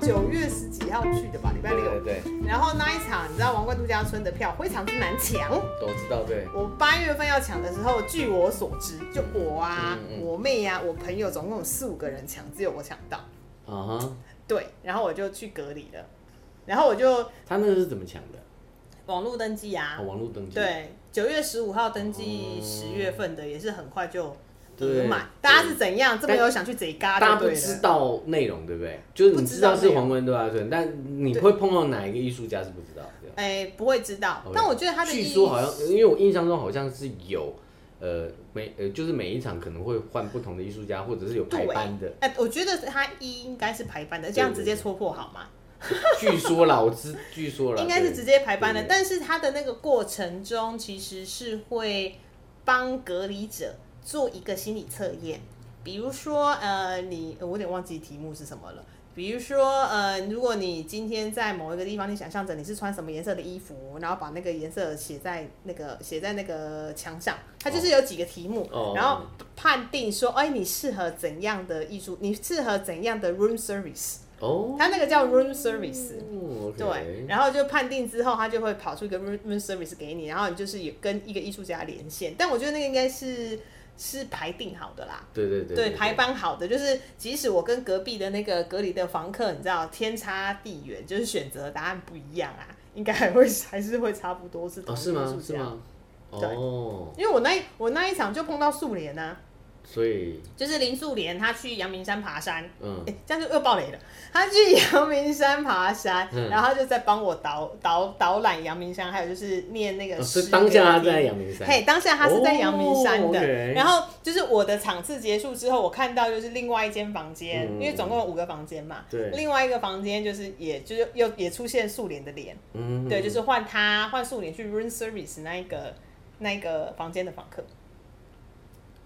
九月十几号去的吧，礼拜六。对，对，对。然后那一场，你知道王冠度假村的票非常之难抢。都知道，对。我八月份要抢的时候，据我所知，就我啊，嗯嗯、我妹呀、啊，我朋友总共有四五个人抢，只有我抢到。啊哈。对，然后我就去隔离了。然后我就。他那个是怎么抢的？网络登记啊。哦、网络登记。对，九月十五号登记，十月份的也是很快就。对，大家是怎样这么有想去贼嘎？大家不知道内容，对不对？就是你知道是皇冠对吧？对，但你会碰到哪一个艺术家是不知道？哎、欸，不会知道。但我觉得他的据说好像，因为我印象中好像是有，呃，每呃就是每一场可能会换不同的艺术家，或者是有排班的。哎、欸，我觉得他一应该是排班的，这样直接戳破好吗？据说啦，我知据说啦，应该是直接排班的，但是他的那个过程中其实是会帮隔离者。做一个心理测验，比如说，呃，你我有点忘记题目是什么了。比如说，呃，如果你今天在某一个地方，你想象着你是穿什么颜色的衣服，然后把那个颜色写在那个写在那个墙上，它就是有几个题目，哦、然后判定说，哎，你适合怎样的艺术？你适合怎样的 room service？哦，它那个叫 room service，、对，然后就判定之后，它就会跑出一个 room service 给你，然后你就是有跟一个艺术家连线。但我觉得那个应该是。是排定好的啦，对对对，对，对，排班好的，就是即使我跟隔壁的那个隔离的房客，你知道天差地远，就是选择的答案不一样啊，应该还会还是会差不多是同是吗？是吗？对，哦、因为我那我那一场就碰到素莲啊。所以就是林素莲，她去阳明山爬山，嗯，哎、欸，这样就又爆雷了。她去阳明山爬山，嗯、然后他就在帮我导导导览阳明山，还有就是念那个诗。当下他在阳明山，嘿，当下她是在阳明山的。哦 okay、然后就是我的场次结束之后，我看到就是另外一间房间、嗯，因为总共有五个房间嘛，对，另外一个房间就是也就是又也出现素莲的脸，嗯，对，就是换她换素莲去 room service 那一个那一个房间的房客。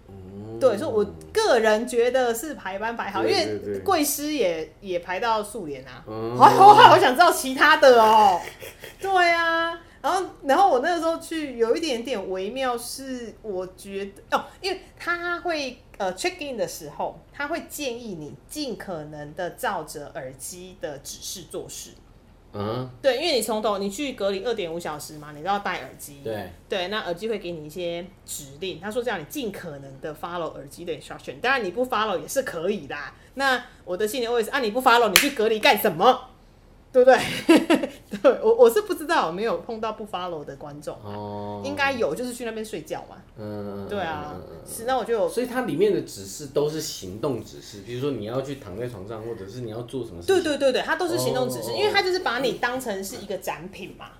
嗯、对，所以我个人觉得是排班排好，因为贵师也也排到素颜啊。嗯、好，我好想知道其他的哦。对啊，然后然后我那个时候去有一点点微妙，是我觉得哦，因为他会呃 check in 的时候，他会建议你尽可能的照着耳机的指示做事。嗯，对，因为你从头你去隔离二点五小时嘛，你都要戴耳机。对对，那耳机会给你一些指令，他说这样你尽可能的 follow 耳机的 instruction，当然你不 follow 也是可以的。那我的信念会是啊，你不 follow，你去隔离干什么？对不对？对我我是不知道，我没有碰到不 follow 的观众哦，应该有，就是去那边睡觉嘛。嗯，对啊，是那我就有，所以它里面的指示都是行动指示，比如说你要去躺在床上，或者是你要做什么事。对对对对，它都是行动指示，因为它就是把你当成是一个展品嘛。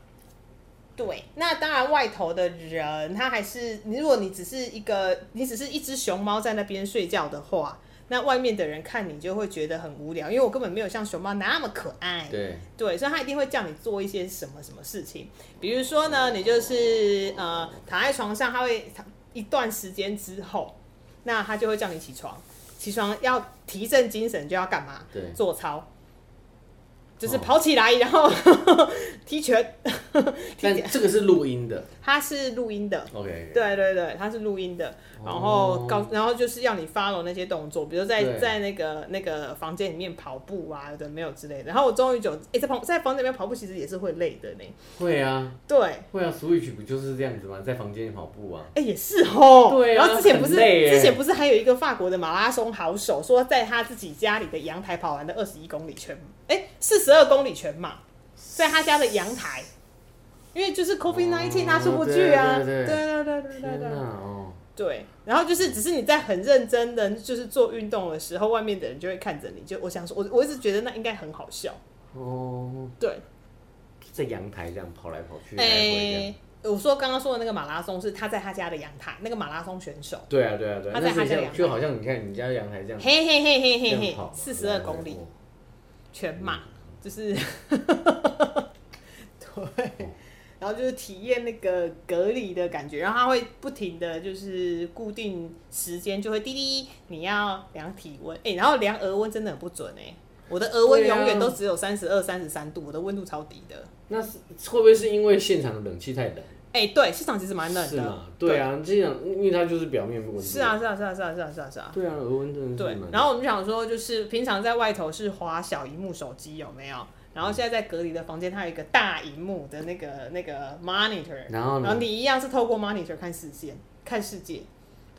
对，那当然外头的人，他还是你，如果你只是一个，你只是一只熊猫在那边睡觉的话。那外面的人看你就会觉得很无聊，因为我根本没有像熊猫那么可爱。对对，所以他一定会叫你做一些什么什么事情，比如说呢，你就是呃躺在床上，他会躺一段时间之后，那他就会叫你起床，起床要提振精神，就要干嘛？对，做操。就是跑起来，然后 踢拳。但这个是录音的，它是录音的。OK，对对对，它是录音的。然后告，然后就是要你 follow 那些动作，比如在在那个那个房间里面跑步啊，有的没有之类的。然后我终于就，哎，在房在房间里面跑步，其实也是会累的呢。会啊，对，会啊，Switch 不就是这样子吗？在房间里跑步啊。哎，也是哦。对啊。然后之前不是之前不是还有一个法国的马拉松好手，说在他自己家里的阳台跑完的二十一公里全，哎，四十二公里全马，在他家的阳台，因为就是 COVID-19 他出不去啊，对对对。对对对对，对，然后就是只是你在很认真的就是做运动的时候，外面的人就会看着你，就我想说，我我一直觉得那应该很好笑。哦，对，在阳台这样跑来跑去，哎，我说刚刚说的那个马拉松是他在他家的阳台，那个马拉松选手，对啊对啊对，他在他家阳台，就好像你看你家阳台这样，嘿嘿嘿嘿嘿嘿，四十二公里。全马就是，对，然后就是体验那个隔离的感觉，然后它会不停的就是固定时间就会滴滴，你要量体温，哎，然后量额温真的很不准哎，我的额温永远都只有三十二、三十三度，我的温度超低的。那是会不会是因为现场的冷气太冷？哎，对，市场其实蛮冷的。对啊，这样，因为它就是表面温度。是啊，是啊，是啊，是啊，是啊，是啊，是啊。对啊，额温真的是。对，然后我们想说，就是平常在外头是滑小荧幕手机有没有？然后现在在隔离的房间，它有一个大荧幕的那个那个 monitor，然后呢，然后你一样是透过 monitor 看视线，看世界。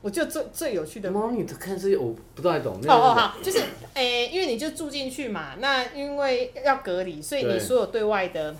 我觉得最最有趣的 monitor 看世界，我不太懂。哦哦好，就是诶，因为你就住进去嘛，那因为要隔离，所以你所有对外的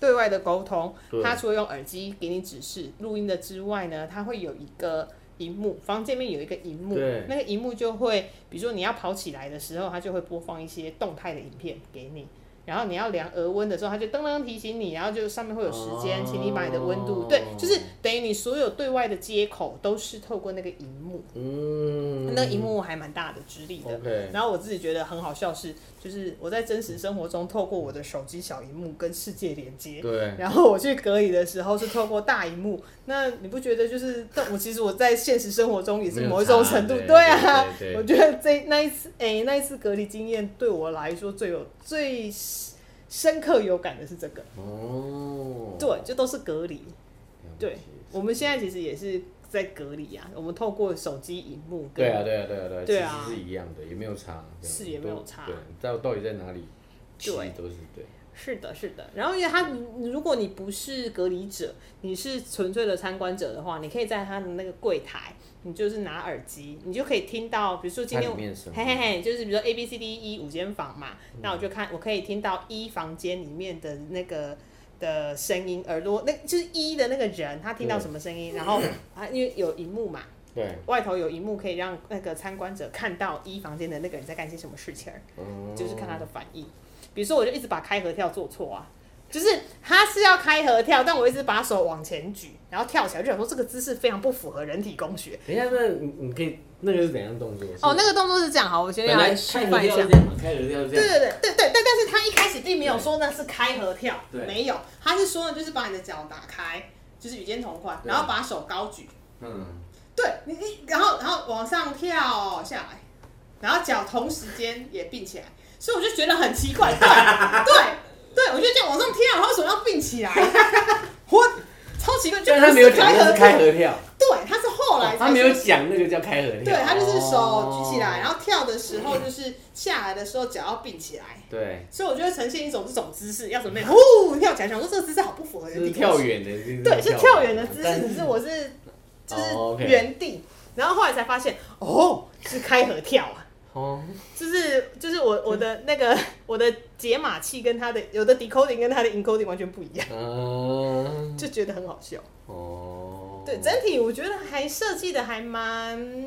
对外的沟通，它除了用耳机给你指示录音的之外呢，它会有一个荧幕，房间里面有一个荧幕，那个荧幕就会，比如说你要跑起来的时候，它就会播放一些动态的影片给你。然后你要量额温的时候，它就噔噔提醒你，然后就上面会有时间，请你把你的温度，对，就是等于你所有对外的接口都是透过那个荧幕，嗯，那个荧幕还蛮大的，直立的。然后我自己觉得很好笑是，就是我在真实生活中透过我的手机小荧幕跟世界连接，对。然后我去隔离的时候是透过大荧幕，那你不觉得就是？但我其实我在现实生活中也是某一种程度，对，对啊。对对对，我觉得这那一次，哎，那一次隔离经验对我来说最有最。深刻有感的是这个哦，对，就都是隔离。对，我们现在其实也是在隔离啊。我们透过手机荧幕，对啊，对啊，对啊，对啊，对啊，其实是一样的，也没有差，是也没有差。对，到到底在哪里？对，都是对。是的，是的。然后，因为他，如果你不是隔离者，你是纯粹的参观者的话，你可以在他的那个柜台。你就是拿耳机，你就可以听到，比如说今天，嘿嘿嘿，就是比如说 A B C D E 五间房嘛，嗯、那我就看，我可以听到一房间里面的那个的声音，耳朵那就是一的那个人，他听到什么声音，然后啊，因为有荧幕嘛，对，外头有荧幕可以让那个参观者看到一房间的那个人在干些什么事情，嗯，就是看他的反应，比如说我就一直把开合跳做错啊。就是他是要开合跳，但我一直把手往前举，然后跳起来，就想说这个姿势非常不符合人体工学。等一下，那你你可以那个是怎样动作？哦，那个动作是这样，好，我先来示范一下。开合跳是这样？对对对对对，但但是他一开始并没有说那是开合跳，对，没有，他是说的就是把你的脚打开，就是与肩同宽，然后把手高举，嗯，对你你，然后然后往上跳下来，然后脚同时间也并起来，所以我就觉得很奇怪，对对。对，我就这样往上跳，然后手要并起来，我超奇怪，就是他没有讲那是开合跳，对，他是后来他没有讲那个叫开合跳，对，他就是手举起来，然后跳的时候就是下来的时候脚要并起来，对，所以我就会呈现一种这种姿势，要准备 呼跳起来，想说这个姿势好不符合人体跳远的，对，是跳远的姿势，只是我是就是原地，然后后来才发现哦，是开合跳啊。哦，就是就是我我的那个 我的解码器跟它的有的 decoding 跟它的 encoding 完全不一样，嗯，就觉得很好笑。哦，对，整体我觉得还设计的还蛮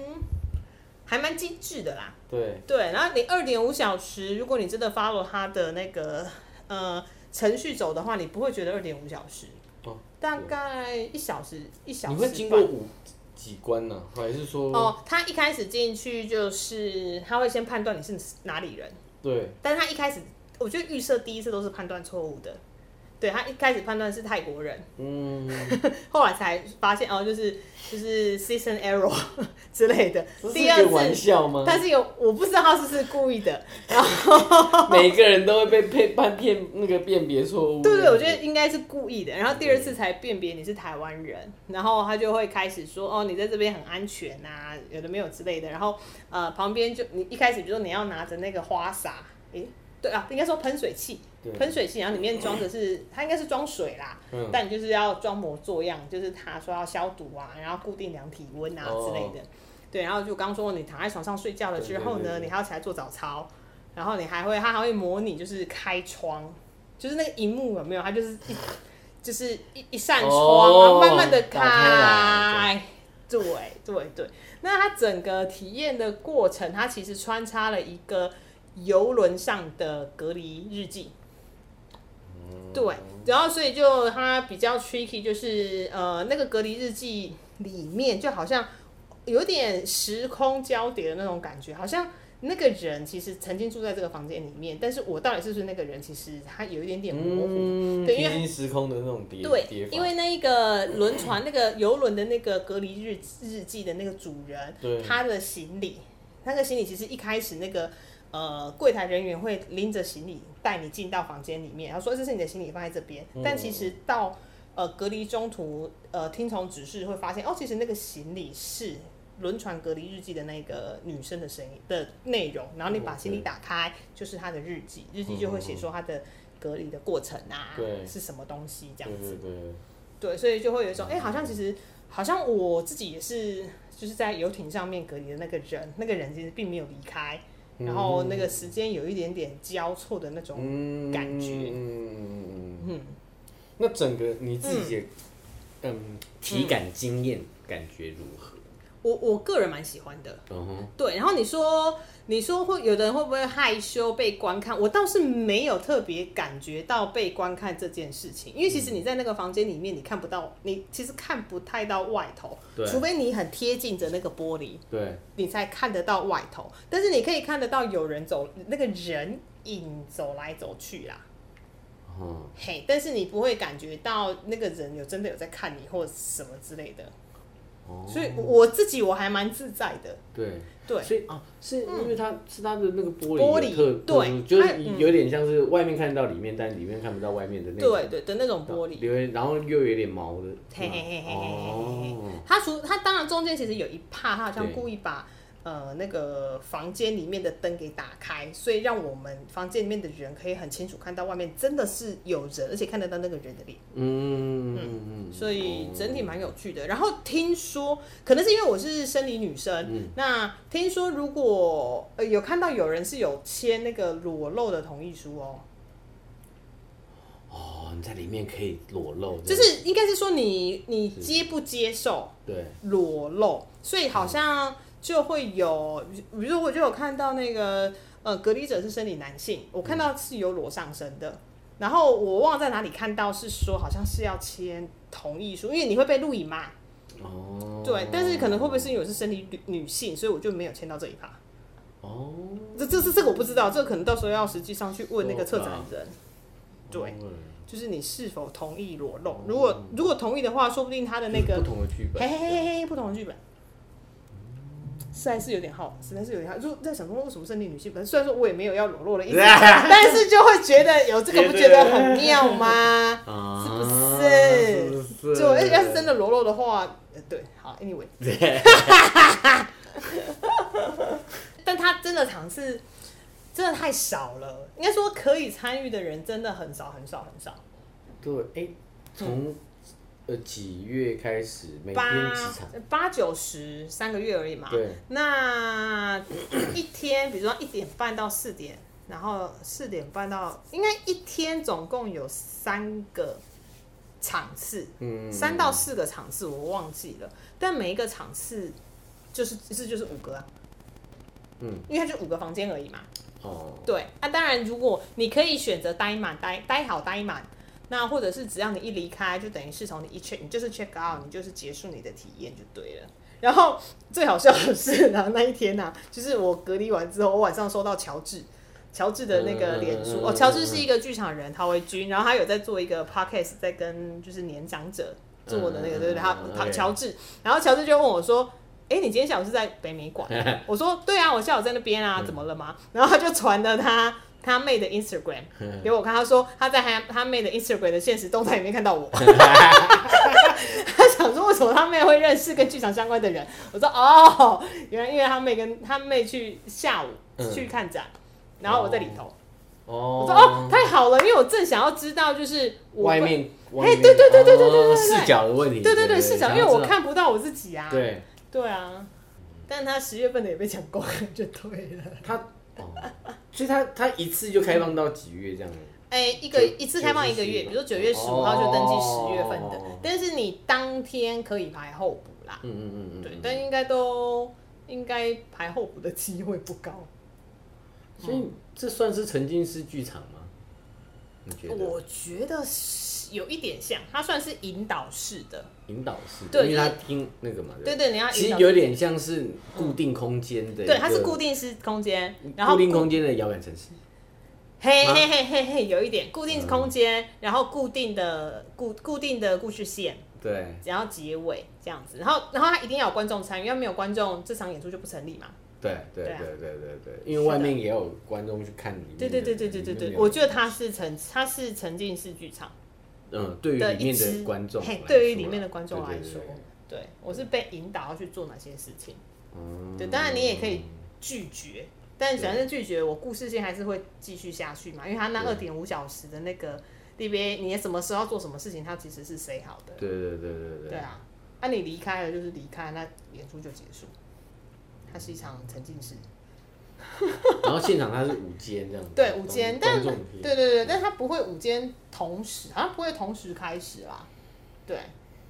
还蛮精致的啦。对对，然后你二点五小时，如果你真的 follow 它的那个呃程序走的话，你不会觉得二点五小时，哦，大概一小时一小时。你会经过五？几关呢？还是说？哦，他一开始进去就是他会先判断你是哪里人。对。但是他一开始，我觉得预设第一次都是判断错误的。对，他一开始判断是泰国人，嗯，后来才发现哦，就是就是 system error 之类的。第二次玩笑吗？但是有我不知道他是不是故意的。然后每个人都会被骗判骗那个辨别错误。对对，我觉得应该是故意的。然后第二次才辨别你是台湾人，然后他就会开始说哦，你在这边很安全呐、啊，有的没有之类的。然后呃，旁边就你一开始比如说你要拿着那个花洒，诶。对啊，应该说喷水器，喷水器，然后里面装的是，它应该是装水啦，嗯、但你就是要装模作样，就是他说要消毒啊，然后固定量体温啊之类的，哦、对，然后就刚说你躺在床上睡觉了之后呢，你还要起来做早操，然后你还会，它还会模拟就是开窗，就是那个荧幕有没有？它就是一，就是一一扇窗，哦、然后慢慢的开，对对对，那它整个体验的过程，它其实穿插了一个。游轮上的隔离日记，对，然后所以就它比较 tricky，就是呃那个隔离日记里面就好像有点时空交叠的那种感觉，好像那个人其实曾经住在这个房间里面，但是我到底是不是那个人，其实他有一点点模糊，嗯、对，因为时空的那种叠，对，因为那一个轮船 那个游轮的那个隔离日日记的那个主人，对。他的行李，那个行李其实一开始那个。呃，柜台人员会拎着行李带你进到房间里面，然后说这是你的行李放在这边。嗯、但其实到呃隔离中途呃听从指示会发现哦，其实那个行李是轮船隔离日记的那个女生的声音的内容，然后你把行李打开，就是她的日记，日记就会写说她的隔离的过程啊，对，是什么东西这样子，对，对，对，对，所以就会有一种哎、欸，好像其实好像我自己也是就是在游艇上面隔离的那个人，那个人其实并没有离开。然后那个时间有一点点交错的那种感觉，嗯。嗯。嗯嗯，那整个你自己的嗯体感经验感觉如何？我我个人蛮喜欢的，嗯哼，对。然后你说。你说会有的人会不会害羞被观看？我倒是没有特别感觉到被观看这件事情，因为其实你在那个房间里面，你看不到，你其实看不太到外头，除非你很贴近着那个玻璃，对，你才看得到外头。但是你可以看得到有人走，那个人影走来走去啦，嗯，嘿，但是你不会感觉到那个人有真的有在看你或什么之类的。所以我自己我还蛮自在的，对。对，所以啊，是因为它是它的那个玻璃玻璃，对，就是有点像是外面看到里面，但里面看不到外面的那种，对对的那种玻璃，因为然后又有点毛的，嘿嘿嘿嘿嘿嘿，它除它当然中间其实有一帕，它好像故意把。呃，那个房间里面的灯给打开，所以让我们房间里面的人可以很清楚看到外面真的是有人，而且看得到那个人的脸。嗯嗯嗯，所以整体蛮有趣的。然后听说，可能是因为我是生理女生，嗯、那听说如果呃有看到有人是有签那个裸露的同意书哦。哦，你在里面可以裸露，就是应该是说你你接不接受对裸露，所以好像。嗯就会有，比如说我就有看到那个呃隔离者是生理男性，我看到是有裸上身的，然后我忘了在哪里看到是说好像是要签同意书，因为你会被录影嘛。哦。对，但是可能会不会是因为我是生理女女性，所以我就没有签到这一趴。哦。这这是这个我不知道，这个可能到时候要实际上去问那个策展人。对。就是你是否同意裸露？如果如果同意的话，说不定他的那个不同的剧本，嘿嘿嘿嘿，不同的剧本。实在是有点好，实在是有点好。就在想说，为什么胜利女性？本虽然说我也没有要裸露的意思，但是就会觉得有这个，不觉得很妙吗？是不是？就而且要是真的裸露的话，对，好，anyway。但他真的尝试真的太少了，应该说可以参与的人真的很少很少很少。对，哎、欸，从。呃，几月开始？每天几场？八九十三个月而已嘛。对。那一天，比如说一点半到四点，然后四点半到，应该一天总共有三个场次，嗯，三到四个场次，我忘记了。但每一个场次就是其实就是五个啊，嗯，因为它就五个房间而已嘛。哦。对。那、啊、当然，如果你可以选择待满，待待好待满。那或者是只要你一离开，就等于是从你一 check，你就是 check out，你就是结束你的体验就对了。然后最好笑的是呢，那一天呢、啊，就是我隔离完之后，我晚上收到乔治，乔治的那个脸书哦，乔治是一个剧场人，陶维君，然后他有在做一个 podcast，在跟就是年长者做的那个，对不对？他他乔治，然后乔治就问我说：“哎，你今天下午是在北美馆？” 我说：“对啊，我下午在那边啊，怎么了吗？”然后他就传了他。他妹的 Instagram 给我看，他说他在他他妹的 Instagram 的现实动态里面看到我，他想说为什么他妹会认识跟剧场相关的人。我说哦，原来因为他妹跟他妹去下午去看展，然后我在里头。我说哦，太好了，因为我正想要知道就是外面哎，对对对对对对对视角的问题，对对对视角，因为我看不到我自己啊。对对啊，但他十月份的也被抢光，就对了。他。所以他他一次就开放到几月这样？哎、欸，一个一次开放一个月，比如说九月十五号就登记十月份的，哦、但是你当天可以排候补啦。嗯嗯嗯嗯，对，但应该都应该排候补的机会不高。所以这算是沉浸式剧场吗？你觉得？我觉得有一点像，它算是引导式的。引导式，对，因为他听那个嘛，对对，你要其实有点像是固定空间的，对，它是固定式空间，然后固定空间的遥远城市，嘿嘿嘿嘿嘿，有一点固定空间，然后固定的固固定的故事线，对，然后结尾这样子，然后然后他一定要有观众参与，要没有观众，这场演出就不成立嘛。对对对对对对，因为外面也有观众去看你。对对对对对对对，我觉得它是沉，它是沉浸式剧场。嗯，对于里面的观众，对于里面的观众来说，对我是被引导要去做哪些事情。嗯，对，当然你也可以拒绝，但反正拒绝我故事线还是会继续下去嘛，因为他那二点五小时的那个 DBA，你什么时候要做什么事情，它其实是 say 好的。对对对对对。对啊，那你离开了就是离开，那演出就结束。它是一场沉浸式。然后现场它是五间这样子，对五间，但对对对，但它不会五间同时，好像不会同时开始啦。对，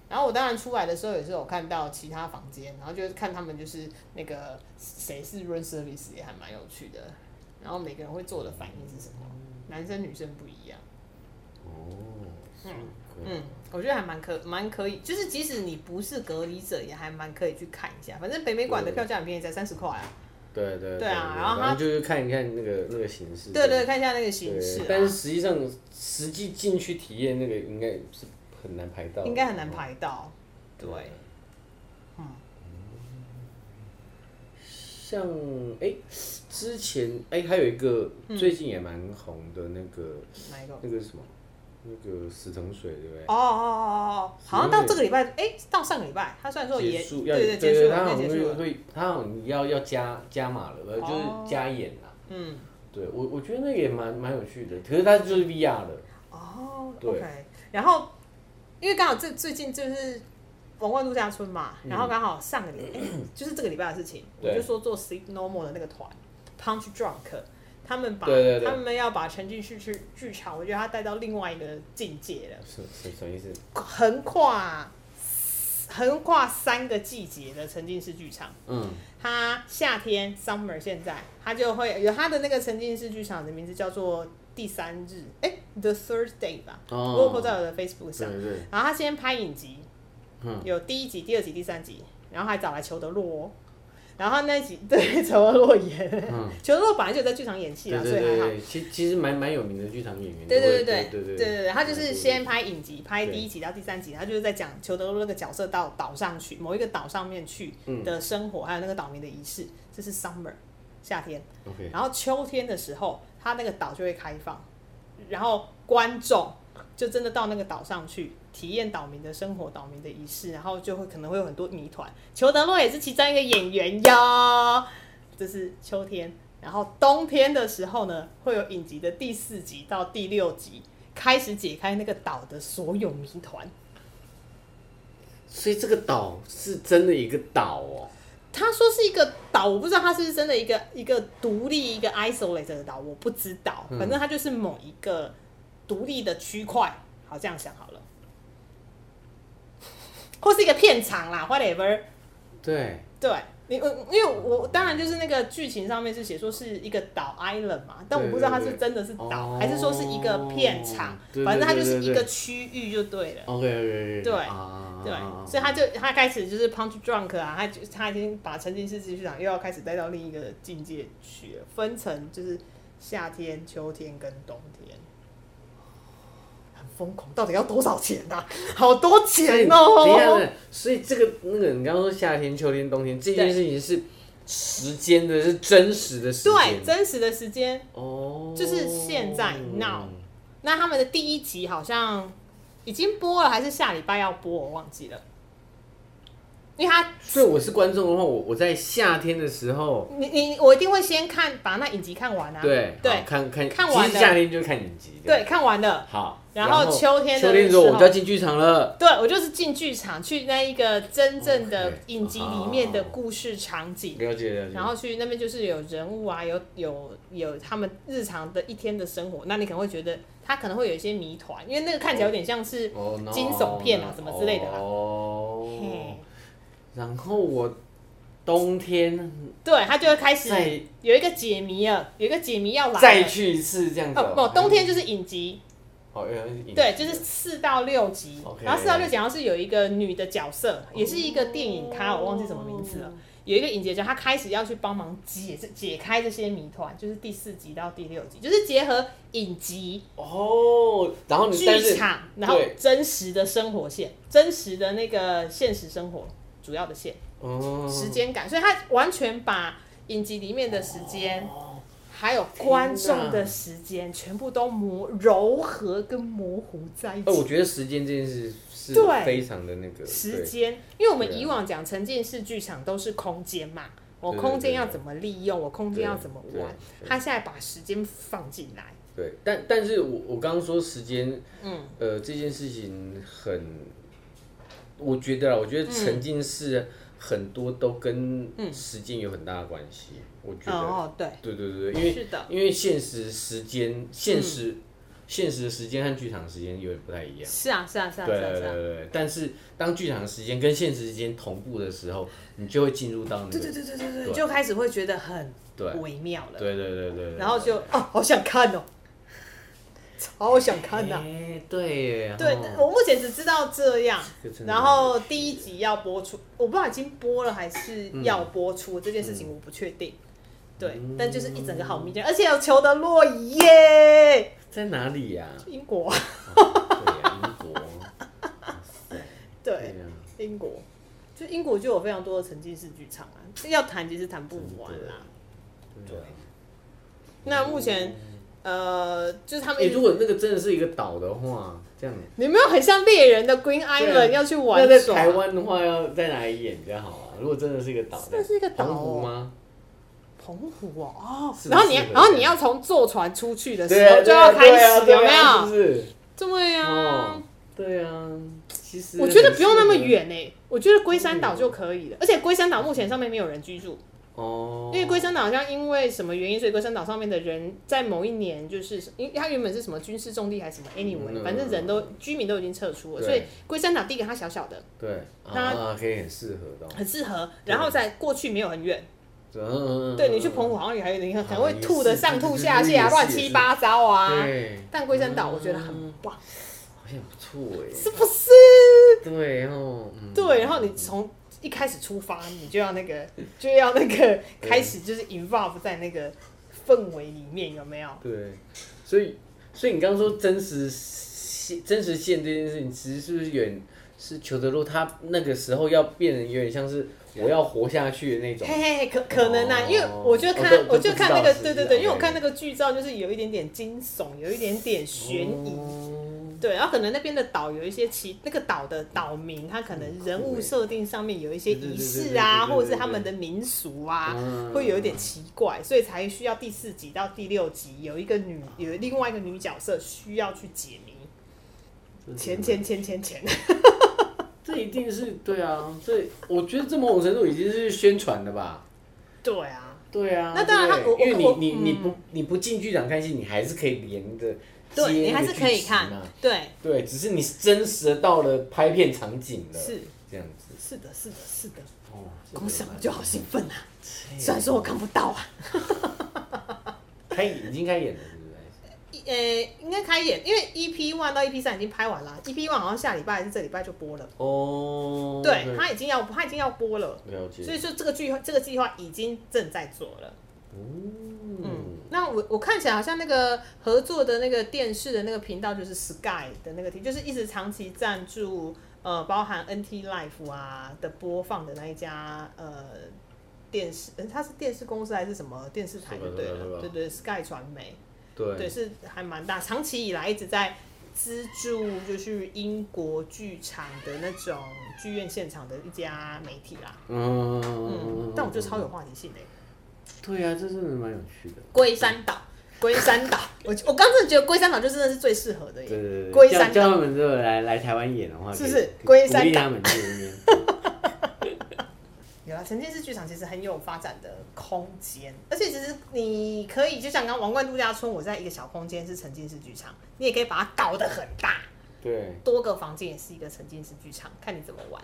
然后我当然出来的时候也是有看到其他房间，然后就是看他们就是那个谁是 room service 也还蛮有趣的，然后每个人会做的反应是什么，男生女生不一样。哦，嗯嗯，我觉得还蛮可蛮可以，就是即使你不是隔离者，也还蛮可以去看一下。反正北美馆的票价很便宜，才三十块啊。对对对，对啊，然后他就是看一看那个那个形式。对对，看一下那个形式。但是实际上，实际进去体验那个应该是很难排到。应该很难排到。对。嗯。像哎，之前哎还有一个最近也蛮红的那个，哪一个？那个是什么？那个死藤水对不对？哦哦哦哦，好像到这个礼拜，哎，到上个礼拜，他虽然说也对对结束了，他好像会会，他好像要要加加码了，就是加演了。嗯，对我我觉得那个也蛮蛮有趣的，可是他就是 VR 的。哦，OK。然后因为刚好这最近就是王冠度假村嘛，然后刚好上个礼拜就是这个礼拜的事情，我就说做 Sleep No More 的那个团 Punch Drunk。他们把对对对，他们要把沉浸式剧剧场，我觉得他带到另外一个境界了。是是什么意思？横跨横跨三个季节的沉浸式剧场。嗯，它夏天 summer 现在它就会有它的那个沉浸式剧场的名字叫做第三日，哎、欸、，The Third Day 吧。哦。我有 po 在我的 Facebook 上。对对对。然后他先拍影集，嗯，有第一集、第二集、第三集，然后还找来裘德洛。然后那集 对裘德洛演，裘德洛本来就在剧场演戏了，所以还好。其其实蛮蛮有名的剧场演员。对对对对对对对，他就是先拍影集，拍第一集到第三集，他就是在讲裘德洛那个角色到岛上去，某一个岛上面去的生活，还有那个岛民的仪式。这是 summer 夏天。然后秋天的时候，他那个岛就会开放，然后观众就真的到那个岛上去。体验岛民的生活，岛民的仪式，然后就会可能会有很多谜团。裘德洛也是其中一个演员哟。这是秋天，然后冬天的时候呢，会有影集的第四集到第六集开始解开那个岛的所有谜团。所以这个岛是真的一个岛哦。他说是一个岛，我不知道他是不是真的一个一个独立一个 isolated 的岛，我不知道。反正他就是某一个独立的区块。好，这样想好了。或是一个片场啦，whatever。对。对，你我因为我当然就是那个剧情上面是写说是一个岛 island 嘛，但我不知道它是真的是岛，还是说是一个片场，反正它就是一个区域就对了。OK OK 对对，所以他就他开始就是 punch drunk 啊，他就他已经把沉浸式剧场又要开始带到另一个境界去了，分成就是夏天、秋天跟冬天。疯狂到底要多少钱呐、啊？好多钱哦、喔！所以这个那个你刚刚说夏天、秋天、冬天这件事情是时间的，是真实的时间，对，真实的时间哦，就是现在 now。那他们的第一集好像已经播了，还是下礼拜要播？我忘记了。因为他，所以我是观众的话，我我在夏天的时候，你你我一定会先看，把那影集看完啊。对对，看看看完了，夏天就看影集。对，看完了。好，然后秋天秋天的时候我就要进剧场了。对，我就是进剧场去那一个真正的影集里面的故事场景。了解了解。然后去那边就是有人物啊，有有有他们日常的一天的生活，那你可能会觉得他可能会有一些谜团，因为那个看起来有点像是惊悚片啊什么之类的啦。哦。嘿。然后我冬天，对，他就会开始有一个解谜了，有一个解谜要来，再去一次这样子。哦，不，冬天就是影集。哦，对，就是四到六集，然后四到六集好像是有一个女的角色，也是一个电影咖，我忘记什么名字了。有一个影集叫她开始要去帮忙解解开这些谜团，就是第四集到第六集，就是结合影集哦，然后剧场，然后真实的生活线，真实的那个现实生活。主要的线，时间感，所以他完全把影集里面的时间，还有观众的时间，全部都磨柔和跟模糊在一起。我觉得时间这件事是非常的那个时间，因为我们以往讲沉浸式剧场都是空间嘛，我空间要怎么利用，我空间要怎么玩，他现在把时间放进来。对，但但是我我刚刚说时间，嗯，呃，这件事情很，我觉得啊，我觉得沉浸式很多都跟时间有很大的关系。我觉得，哦，对，对对对对，因为是的，因为现实时间，现实现实的时间和剧场时间有点不太一样。是啊，是啊，是啊，对对对。但是当剧场时间跟现实时间同步的时候，你就会进入到那个，对对对对对对，就开始会觉得很微妙了。对对对对，然后就哦，好想看哦。超想看呐！对，对，我目前只知道这样。然后第一集要播出，我不知道已经播了还是要播出这件事情，我不确定。对，但就是一整个好迷，而且有裘德洛伊耶，在哪里呀？英国。英国。对，英国，就英国就有非常多的沉浸式剧场啊，要谈其实谈不完啦。对。那目前。呃，就是他们。你如果那个真的是一个岛的话，这样。你没有很像猎人的 Green Island 要去玩？那在台湾的话，要在哪里演比较好啊？如果真的是一个岛，那是一个岛澎湖吗？澎湖哦，哦。然后你，然后你要从坐船出去的时候就要开始，有没有？是对啊，对啊。其实我觉得不用那么远诶，我觉得龟山岛就可以了。而且龟山岛目前上面没有人居住。哦，因为龟山岛好像因为什么原因，所以龟山岛上面的人在某一年就是，因为它原本是什么军事重地还是什么，anyway，反正人都居民都已经撤出了，所以龟山岛第一个它小小的，对，它可以很适合的，很适合，然后在过去没有很远，对，你去澎湖好像也还有点可能会吐的上吐下泻啊，乱七八糟啊，但龟山岛我觉得很棒，好像不错哎，是不是？对哦，对，然后你从。一开始出发，你就要那个，就要那个开始，就是 involve 在那个氛围里面，有没有？对，所以，所以你刚刚说真实线、真实线这件事情，其实是不是有点是裘德洛他那个时候要变得有点像是我要活下去的那种？嘿嘿嘿，可可能啊，因为我就看，我就看那个，对对对，因为我看那个剧照，就是有一点点惊悚，有一点点悬疑。对，然后可能那边的岛有一些其那个岛的岛民，他可能人物设定上面有一些仪式啊，或者是他们的民俗啊，会有一点奇怪，所以才需要第四集到第六集有一个女有另外一个女角色需要去解谜，钱钱钱钱钱，这一定是对啊，这我觉得这某种程度已经是宣传的吧？对啊，对啊，那当然，因为你你你不你不进剧场看戏，你还是可以连着。对，你还是可以看，对对，只是你真实的到了拍片场景了，是这样子，是的，是的，是的，哦，光想就好兴奋啊！虽然说我看不到啊，开已经开演了，是不是？呃，应该开演，因为 EP one 到 EP 三已经拍完了，EP one 好像下礼拜还是这礼拜就播了哦。对，他已经要，他已经要播了，了解。所以说这个剧这个计划已经正在做了。嗯，那我我看起来好像那个合作的那个电视的那个频道就是 Sky 的那个就是一直长期赞助呃，包含 NT Life 啊的播放的那一家呃电视，嗯，它是电视公司还是什么电视台？对对对对，Sky 传媒，对对是还蛮大，长期以来一直在资助就是英国剧场的那种剧院现场的一家媒体啦。嗯嗯，但我觉得超有话题性的。对呀、啊，这真的蛮有趣的。龟山岛，龟山岛，我我刚真的觉得龟山岛就真的是最适合的耶。对对对，龟山岛叫他们如果来来台湾演的话，是不是龟山岛？他们 有啊，沉浸式剧场其实很有发展的空间，而且其实你可以就像刚刚王冠度假村，我在一个小空间是沉浸式剧场，你也可以把它搞得很大。对，多个房间也是一个沉浸式剧场，看你怎么玩。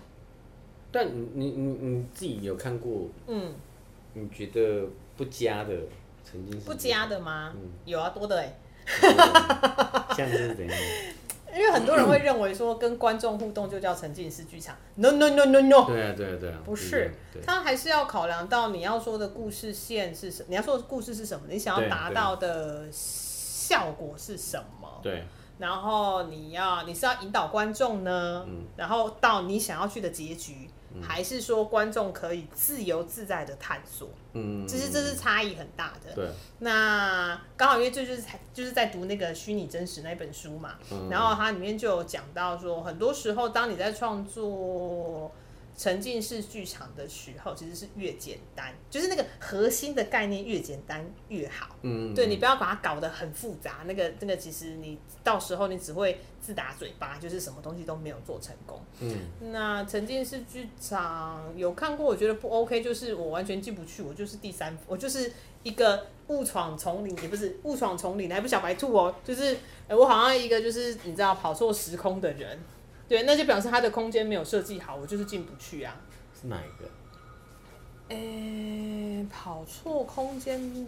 但你你你你自己有看过？嗯，你觉得？不加的沉浸式不加的吗？嗯、有啊，多的哎。像是怎样？因为很多人会认为说跟观众互动就叫沉浸式剧场。No no no no no。对啊对啊对啊。不是，他还是要考量到你要说的故事线是什么，你要说的故事是什么，你想要达到的效果是什么？对。然后你要你是要引导观众呢，嗯、然后到你想要去的结局。嗯、还是说观众可以自由自在的探索？嗯，其实这是差异很大的。对，那刚好因为这就是就是在读那个虚拟真实那本书嘛，嗯、然后它里面就有讲到说，很多时候当你在创作。沉浸式剧场的时候，其实是越简单，就是那个核心的概念越简单越好。嗯，对，你不要把它搞得很复杂，那个那个其实你到时候你只会自打嘴巴，就是什么东西都没有做成功。嗯，那沉浸式剧场有看过，我觉得不 OK，就是我完全进不去，我就是第三，我就是一个误闯丛林，也不是误闯丛林，还不小白兔哦，就是我好像一个就是你知道跑错时空的人。对，那就表示他的空间没有设计好，我就是进不去啊。是哪一个？诶、欸，跑错空间，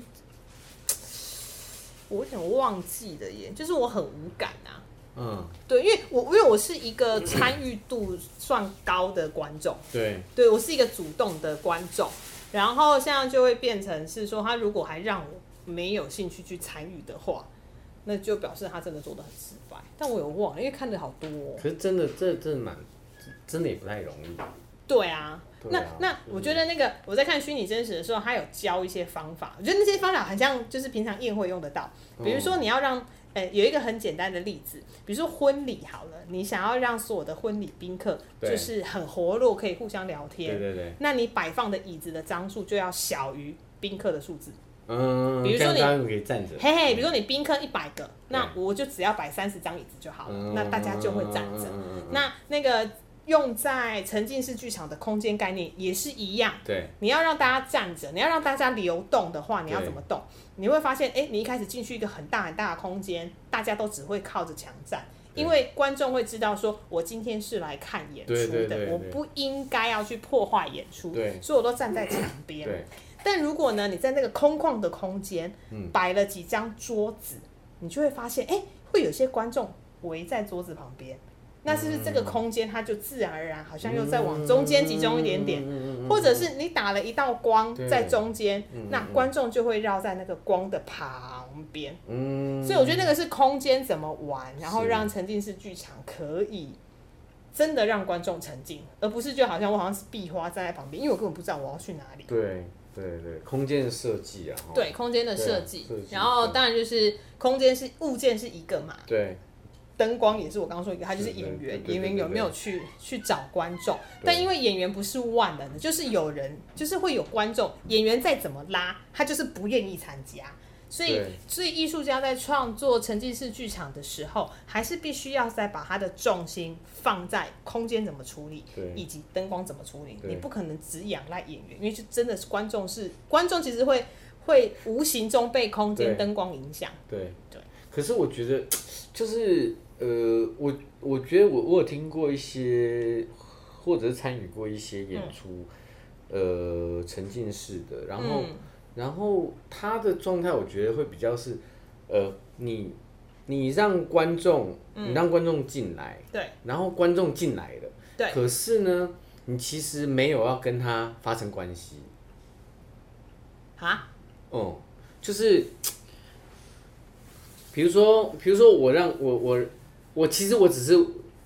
我有点忘记了耶。就是我很无感啊。嗯。对，因为我因为我是一个参与度算高的观众。对。对，我是一个主动的观众，然后现在就会变成是说，他如果还让我没有兴趣去参与的话。那就表示他真的做得很失败，但我有忘了，因为看的好多喔。可是真的，这真的蛮，真的也不太容易。对啊，那那我觉得那个我在看虚拟真实的时候，他有教一些方法，我觉得那些方法好像就是平常宴会用得到。比如说你要让，呃，有一个很简单的例子，比如说婚礼好了，你想要让所有的婚礼宾客就是很活络，可以互相聊天。对对对。那你摆放的椅子的张数就要小于宾客的数字。嗯，比如说你嘿嘿，比如说你宾客一百个，那我就只要摆三十张椅子就好了，那大家就会站着。那那个用在沉浸式剧场的空间概念也是一样，对，你要让大家站着，你要让大家流动的话，你要怎么动？你会发现，哎，你一开始进去一个很大很大的空间，大家都只会靠着墙站，因为观众会知道说，我今天是来看演出的，我不应该要去破坏演出，对，所以我都站在墙边。但如果呢，你在那个空旷的空间摆了几张桌子，嗯、你就会发现，哎、欸，会有些观众围在桌子旁边，那是不是这个空间它就自然而然好像又再往中间集中一点点？或者是你打了一道光在中间，那观众就会绕在那个光的旁边。嗯，所以我觉得那个是空间怎么玩，然后让沉浸式剧场可以真的让观众沉浸，而不是就好像我好像是壁花站在旁边，因为我根本不知道我要去哪里。对。对对，空间的设计啊，对空间的设计，然后当然就是空间是物件是一个嘛，对，灯光也是我刚刚说一个，他就是演员，演员有没有去去找观众？但因为演员不是万能的，就是有人就是会有观众，演员再怎么拉，他就是不愿意参加。所以，所以艺术家在创作沉浸式剧场的时候，还是必须要再把他的重心放在空间怎么处理，以及灯光怎么处理。你不可能只仰赖演员，因为就真的是观众是观众，其实会会无形中被空间灯光影响。对对。对可是我觉得，就是呃，我我觉得我我有听过一些，或者是参与过一些演出，嗯、呃，沉浸式的，然后。嗯然后他的状态，我觉得会比较是，呃，你你让观众，你让观众进来，嗯、对，然后观众进来了，对，可是呢，你其实没有要跟他发生关系，啊？哦、嗯，就是，比如说，比如说我让我我我其实我只是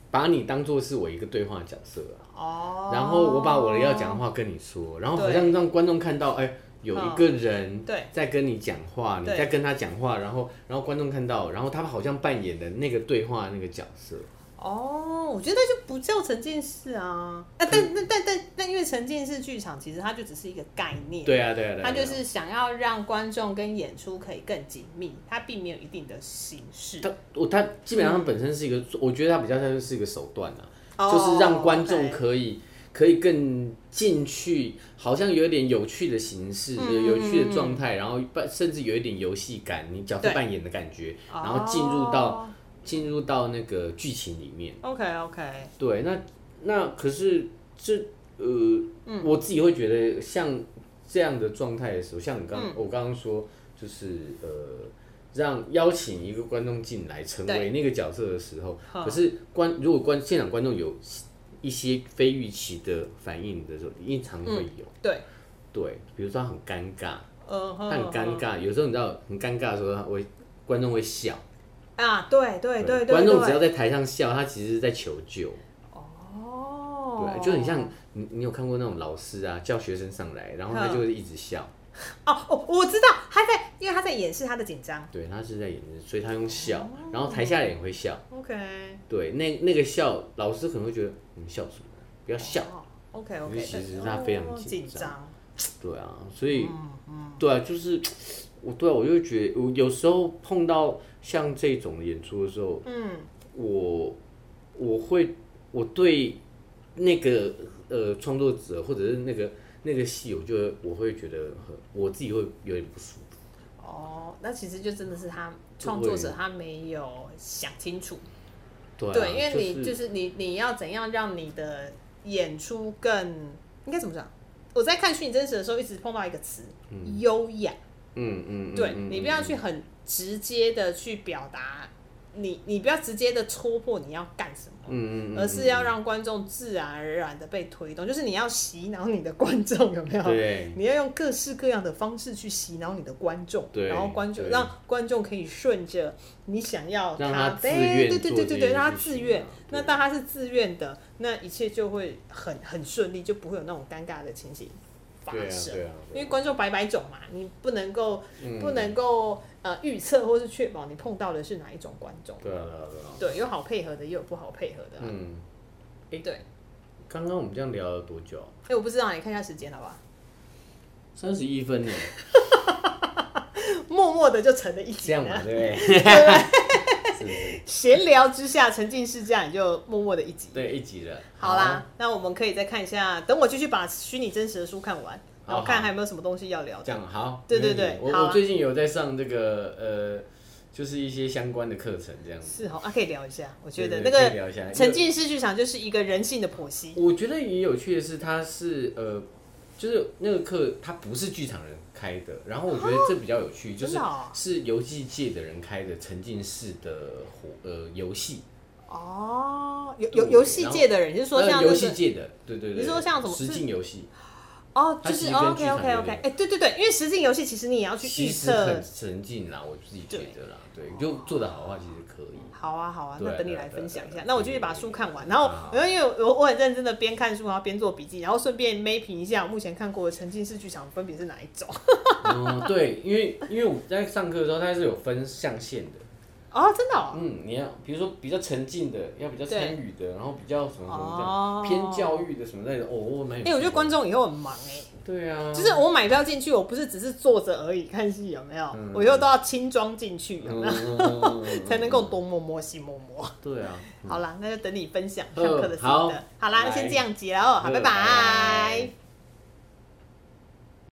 把你当做是我一个对话角色哦，然后我把我的要讲的话跟你说，然后好像让观众看到，哎。有一个人在跟你讲话，你在跟他讲话，然后然后观众看到，然后他好像扮演的那个对话那个角色。哦，我觉得就不叫沉浸式啊，啊，但但但但但因为沉浸式剧场其实它就只是一个概念。对啊对啊。它就是想要让观众跟演出可以更紧密，它并没有一定的形式。它我它基本上本身是一个，我觉得它比较像是一个手段啊，就是让观众可以。可以更进去，好像有点有趣的形式，嗯、有趣的状态，然后甚至有一点游戏感，你角色扮演的感觉，然后进入到进、哦、入到那个剧情里面。OK OK。对，那那可是这呃，嗯、我自己会觉得像这样的状态的时候，像你刚、嗯、我刚刚说，就是呃，让邀请一个观众进来成为那个角色的时候，可是观如果观现场观众有。一些非预期的反应的时候，经常会有。嗯、对，对，比如说他很尴尬，呃、他很尴尬。有时候你知道很尴尬的时候，他会观众会笑。啊，对对对对，对，观众只要在台上笑，他其实是在求救。哦，对，就很像你，你有看过那种老师啊，叫学生上来，然后他就会一直笑。哦哦，我知道他在，因为他在掩饰他的紧张。对，他是在掩饰，所以他用笑，然后台下人也会笑。OK。对，那那个笑，老师可能会觉得你笑什么？不要笑。OK OK。因为其实他非常紧张。对啊，所以，对啊，就是我，对啊，我就觉得，我有时候碰到像这种演出的时候，嗯，我我会，我对那个呃创作者或者是那个。那个戏，我就我会觉得很，我自己会有点不舒服。哦，那其实就真的是他创作者他没有想清楚。对，对，因为你就是你你要怎样让你的演出更应该怎么讲？我在看虚拟真实的时候，一直碰到一个词，优雅。嗯嗯，对，你不要去很直接的去表达。你你不要直接的戳破你要干什么，嗯，而是要让观众自然而然的被推动，就是你要洗脑你的观众，有没有？对，你要用各式各样的方式去洗脑你的观众，对，然后观众让观众可以顺着你想要他，对对对对对对，让他自愿。那当他是自愿的，那一切就会很很顺利，就不会有那种尴尬的情形。发生，因为观众百百种嘛，你不能够不能够呃预测或是确保你碰到的是哪一种观众。对啊对啊对啊。对，有好配合的，也有不好配合的。嗯。哎，对。刚刚我们这样聊了多久？哎，我不知道，你看一下时间好不好？三十一分呢。默默的就成了一集。这样嘛，对不对？闲聊之下，沉浸式这样你就默默的一集，对，一集了。好啦，那我们可以再看一下，等我继续把虚拟真实的书看完，然后看还有没有什么东西要聊。这样好，对对对，我我最近有在上这个呃，就是一些相关的课程，这样子。是哦，啊，可以聊一下。我觉得那个沉浸式剧场就是一个人性的剖析。我觉得也有趣的是，它是呃，就是那个课它不是剧场人开的，然后我觉得这比较有趣，就是是游戏界的人开的沉浸式的活呃游戏。哦，游游游戏界的人，就是说像游戏界的，对对对，你说像什么实境游戏？哦，就是 OK OK OK，哎，对对对，因为实境游戏其实你也要去预测，很沉浸啦，我自己觉得啦，对，就做得好的话，其实可以。好啊好啊，那等你来分享一下，那我就去把书看完，然后然后因为我我很认真的边看书然后边做笔记，然后顺便 mapping 一下我目前看过的沉浸式剧场分别是哪一种。嗯，对，因为因为我在上课的时候，它是有分象限的。哦，真的。嗯，你要比如说比较沉浸的，要比较参与的，然后比较什么什么这样偏教育的什么类的，哦，没有。哎，我觉得观众以后很忙哎。对啊，就是我买票进去，我不是只是坐着而已看戏，有没有？我以后都要轻装进去，有没有？才能够东摸摸西摸摸。对啊。好啦，那就等你分享上课的心得。好啦，那先这样结了哦，好，拜拜。